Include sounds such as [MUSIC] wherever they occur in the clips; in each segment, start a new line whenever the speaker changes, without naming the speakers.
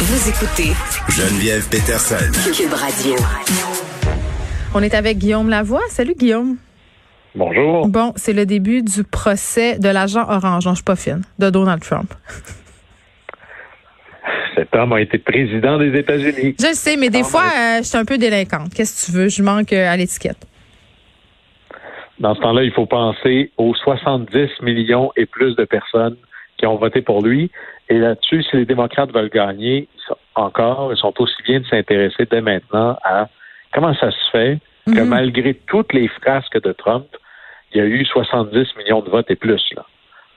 Vous écoutez
Geneviève Peterson.
Cube Radio.
On est avec Guillaume Lavoie. Salut Guillaume.
Bonjour.
Bon, c'est le début du procès de l'agent orange, non, je suis pas fine, de Donald Trump. [LAUGHS]
Cet homme a été président des États-Unis.
Je le sais, mais des
Ah,
fois, euh, je suis un peu délinquante. Qu'est-ce que tu veux? Je manque euh, à l'étiquette.
Dans ce temps-là, il faut penser aux 70 millions et plus de personnes qui ont voté pour lui. Et là-dessus, si les démocrates veulent gagner encore, ils sont aussi bien de s'intéresser dès maintenant à comment ça se fait que
Mhm.
malgré toutes les frasques de Trump, il y a eu 70 millions de votes et plus. Là.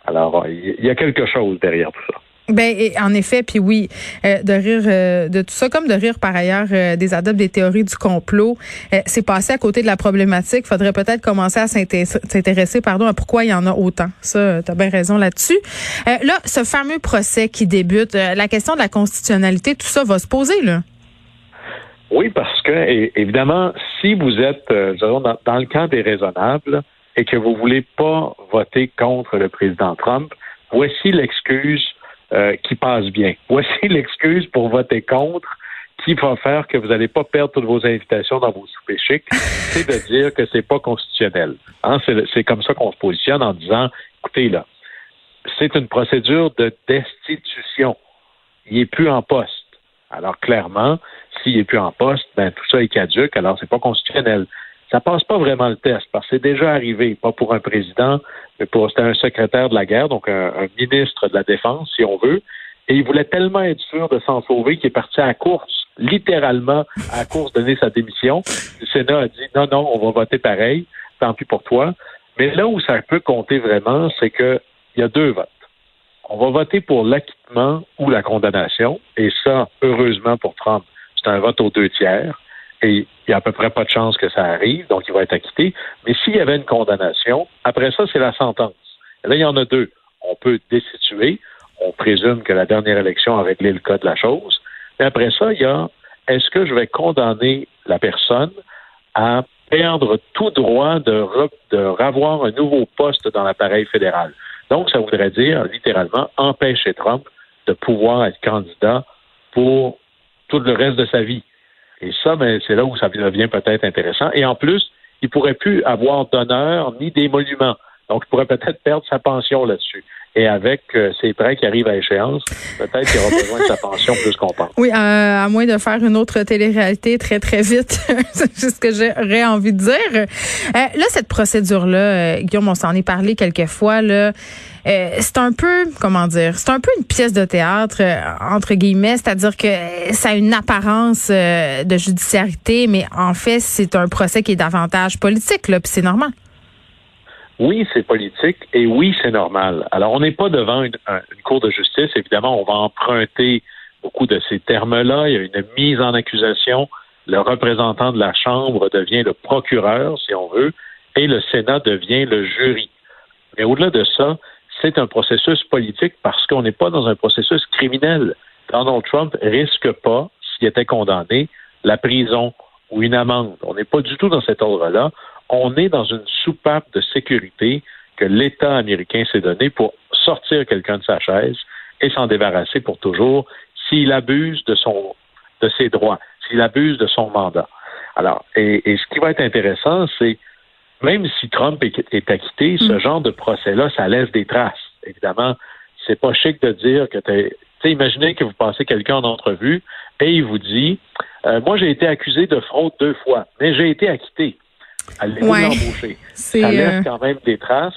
Alors, il y a quelque chose derrière tout ça.
Ben, et en effet, puis oui, euh, de rire euh, de tout ça, comme de rire par ailleurs euh, des adeptes des théories du complot, c'est passé à côté de la problématique. Faudrait peut-être commencer à s'inté- s'intéresser, pardon, à pourquoi il y en a autant. Ça, tu as bien raison là-dessus. Là, ce fameux procès qui débute, la question de la constitutionnalité, tout ça va se poser là.
Oui, parce que, évidemment, si vous êtes dans, dans le camp des raisonnables et que vous voulez pas voter contre le président Trump, voici l'excuse euh, qui passe bien. [LAUGHS] Voici l'excuse pour voter contre qui va faire que vous n'allez pas perdre toutes vos invitations dans vos soupers chics, [LAUGHS] c'est de dire que c'est pas constitutionnel. Hein, c'est, comme ça qu'on se positionne en disant, écoutez là, c'est une procédure de destitution. Il est plus en poste. Alors clairement, s'il est plus en poste, ben tout ça est caduque, alors c'est pas constitutionnel. Ça passe pas vraiment le test, parce que c'est déjà arrivé, pas pour un président, mais pour c'était un secrétaire de la guerre, donc un, ministre de la Défense, si on veut, et il voulait tellement être sûr de s'en sauver qu'il est parti à la course, littéralement à la course donner sa démission. Le Sénat a dit non, non, on va voter pareil, tant pis pour toi. Mais là où ça peut compter vraiment, c'est que il y a deux votes. On va voter pour l'acquittement ou la condamnation, et ça, heureusement pour Trump, c'est un vote aux deux tiers, et il n'y a à peu près pas de chance que ça arrive, donc il va être acquitté. Mais s'il y avait une condamnation, après ça, c'est la sentence. Là, il y en a deux. On peut destituer, on présume que la dernière élection a réglé le cas de la chose, mais après ça, il y a est-ce que je vais condamner la personne à perdre tout droit de, re- un nouveau poste dans l'appareil fédéral? Donc, ça voudrait dire, littéralement, empêcher Trump de pouvoir être candidat pour tout le reste de sa vie. Et ça, ben, c'est là où ça devient peut-être intéressant. Et en plus, il pourrait plus avoir d'honneur ni d'émolument. Donc, il pourrait peut-être perdre sa pension là-dessus. Et avec euh, ces prêts qui arrivent à échéance, peut-être qu'il aura besoin de sa pension plus qu'on pense.
Oui, à, à moins de faire une autre télé-réalité très, très vite. [LAUGHS] c'est juste ce que j'aurais envie de dire. Euh, là, cette procédure-là, euh, Guillaume, on s'en est parlé quelques fois, là. euh, c'est un peu, comment dire, c'est un peu une pièce de théâtre, euh, entre guillemets, c'est-à-dire que ça a une apparence euh, de judiciarité, mais en fait, c'est un procès qui est davantage politique, là, puis c'est normal.
Oui, c'est politique et oui, c'est normal. Alors, on n'est pas devant une, un- une cour de justice. Évidemment, on va emprunter beaucoup de ces termes-là. Il y a une mise en accusation. Le représentant de la Chambre devient le procureur, si on veut, et le Sénat devient le jury. Mais au-delà de ça, c'est un processus politique parce qu'on n'est pas dans un processus criminel. Donald Trump risque pas, s'il était condamné, la prison ou une amende. On n'est pas du tout dans cet ordre-là. On est dans une soupape de sécurité que l'État américain s'est donné pour sortir quelqu'un de sa chaise et s'en débarrasser pour toujours s'il abuse de son de ses droits, s'il abuse de son mandat. Alors, et, et ce qui va être intéressant, c'est même si Trump est, est acquitté, ce genre de procès-là, ça laisse des traces. Évidemment, c'est pas chic de dire que t'es- tu imaginez que vous passez quelqu'un en entrevue et il vous dit, euh, moi j'ai été accusé de fraude deux fois, mais j'ai été acquitté. Allez-vous
Ouais. [LAUGHS]
Ça
euh,
laisse quand même des traces.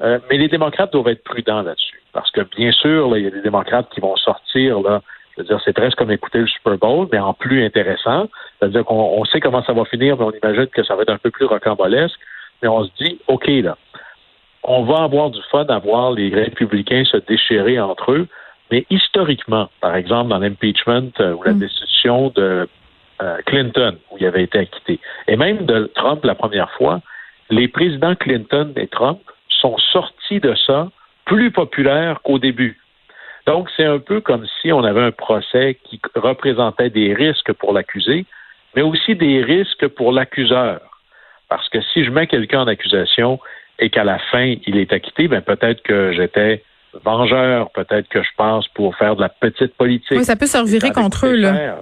Euh, mais les démocrates doivent être prudents là-dessus. Parce que bien sûr, il y a des démocrates qui vont sortir, là, je veux dire, c'est presque comme écouter le Super Bowl, mais en plus intéressant. C'est-à-dire qu'on on sait comment ça va finir, mais on imagine que ça va être un peu plus rocambolesque. Mais on se dit, OK, là, on va avoir du fun à voir les républicains se déchirer entre eux. Mais historiquement, par exemple, dans l'impeachment euh, ou la
Mm.
destitution de euh, Clinton, où il avait été acquitté, et même de Trump la première fois, les présidents Clinton et Trump sont sortis de ça plus populaires qu'au début. Donc, c'est un peu comme si on avait un procès qui représentait des risques pour l'accusé, mais aussi des risques pour l'accuseur. Parce que si je mets quelqu'un en accusation et qu'à la fin, il est acquitté, ben peut-être que j'étais vengeurs, peut-être que je pense, pour faire de la petite politique.
Oui, ça peut se revirer contre eux, là.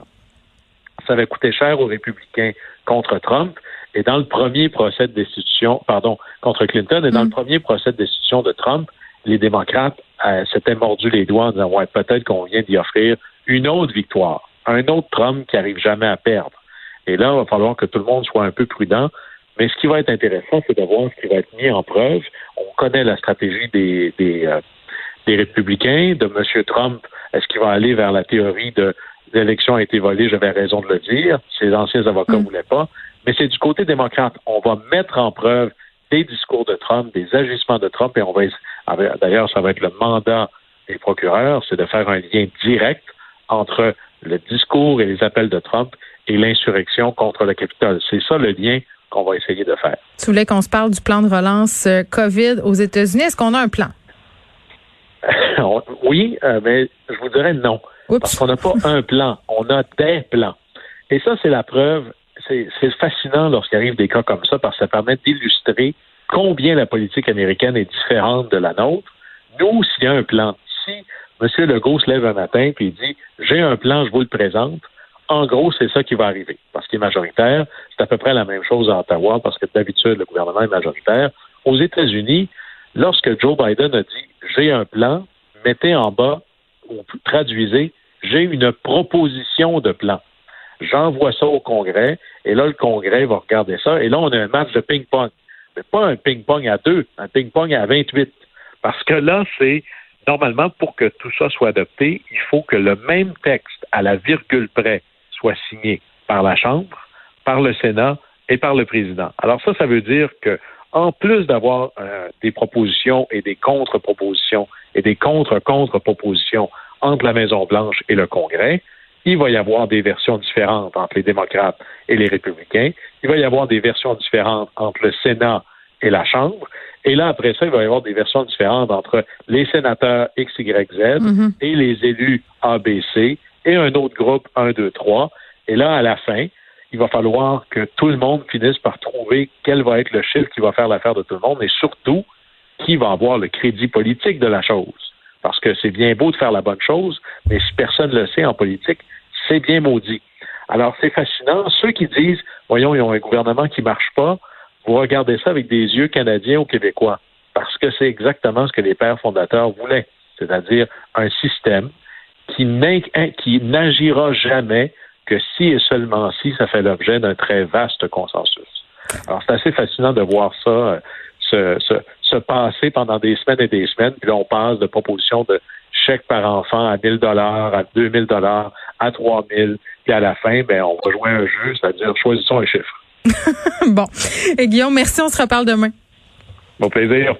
Ça avait coûté cher aux républicains contre Trump. Et dans le premier procès de destitution, pardon, contre Clinton, et dans le mm. premier procès de destitution de Trump, les démocrates euh, s'étaient mordus les doigts en disant, ouais, peut-être qu'on vient d'y offrir une autre victoire, un autre Trump qui arrive jamais à perdre. Et là, il va falloir que tout le monde soit un peu prudent. Mais ce qui va être intéressant, c'est de voir ce qui va être mis en preuve. On connaît la stratégie des, des, euh, des républicains, de M. Trump. Est-ce qu'il va aller vers la théorie de l'élection a été volée, j'avais raison de le dire. Ses anciens avocats ne mm. voulaient pas. Mais c'est du côté démocrate. On va mettre en preuve des discours de Trump, des agissements de Trump, et on va d'ailleurs, ça va être le mandat des procureurs, c'est de faire un lien direct entre le discours et les appels de Trump et l'insurrection contre le Capitole. C'est ça le lien qu'on va essayer de faire.
Tu voulais qu'on se parle du plan de relance euh, COVID aux États-Unis. Est-ce qu'on a un plan? [LAUGHS]
oui, euh, mais je vous dirais non. Parce qu'on n'a pas un plan, on a des plans. Et ça, c'est la preuve. C'est fascinant lorsqu'il arrive des cas comme ça parce que ça permet d'illustrer combien la politique américaine est différente de la nôtre. Nous, s'il y a un plan, si M. Legault se lève un matin et dit J'ai un plan, je vous le présente, en gros, c'est ça qui va arriver. Parce qu'il est majoritaire. C'est à peu près la même chose à Ottawa, parce que d'habitude, le gouvernement est majoritaire. Aux États-Unis, lorsque Joe Biden a dit J'ai un plan, mettez en bas ou traduisez J'ai une proposition de plan. J'envoie ça au Congrès, et là, le Congrès va regarder ça, et là, on a un match de ping-pong. Mais pas un ping-pong à deux, un ping-pong à 28. Parce que là, c'est normalement, pour que tout ça soit adopté, il faut que le même texte, à la virgule près, soit signé par la Chambre, par le Sénat et par le président. Alors ça, ça veut dire que en plus d'avoir euh, des propositions et des contre-propositions et des contre-contre-propositions entre la Maison-Blanche et le Congrès, il va y avoir des versions différentes entre les démocrates et les républicains. Il va y avoir des versions différentes entre le Sénat et la Chambre. Et là, après ça, il va y avoir des versions différentes entre les sénateurs XYZ mm et les élus ABC et un autre groupe 1, 2, 3. Et là, à la fin, il va falloir que tout le monde finisse par trouver quel va être le chiffre qui va faire l'affaire de tout le monde, et surtout, qui va avoir le crédit politique de la chose. Parce que c'est bien beau de faire la bonne chose, mais si personne ne le sait en politique, c'est bien maudit. Alors, c'est fascinant. Ceux qui disent, voyons, ils ont un gouvernement qui marche pas, vous regardez ça avec des yeux canadiens ou québécois. Parce que c'est exactement ce que les pères fondateurs voulaient. C'est-à-dire un système qui n'agira jamais que si et seulement si ça fait l'objet d'un très vaste consensus. Alors, c'est assez fascinant de voir ça euh, se, se, se, passer pendant des semaines et des semaines. Puis là, on passe de propositions de chèques par enfant à 1000 dollars, à 2000 dollars, à 3000. Puis à la fin, ben, on va jouer un jeu, c'est-à-dire choisissons un chiffre. [LAUGHS]
bon. Et Guillaume, merci. On se reparle demain.
Mon plaisir.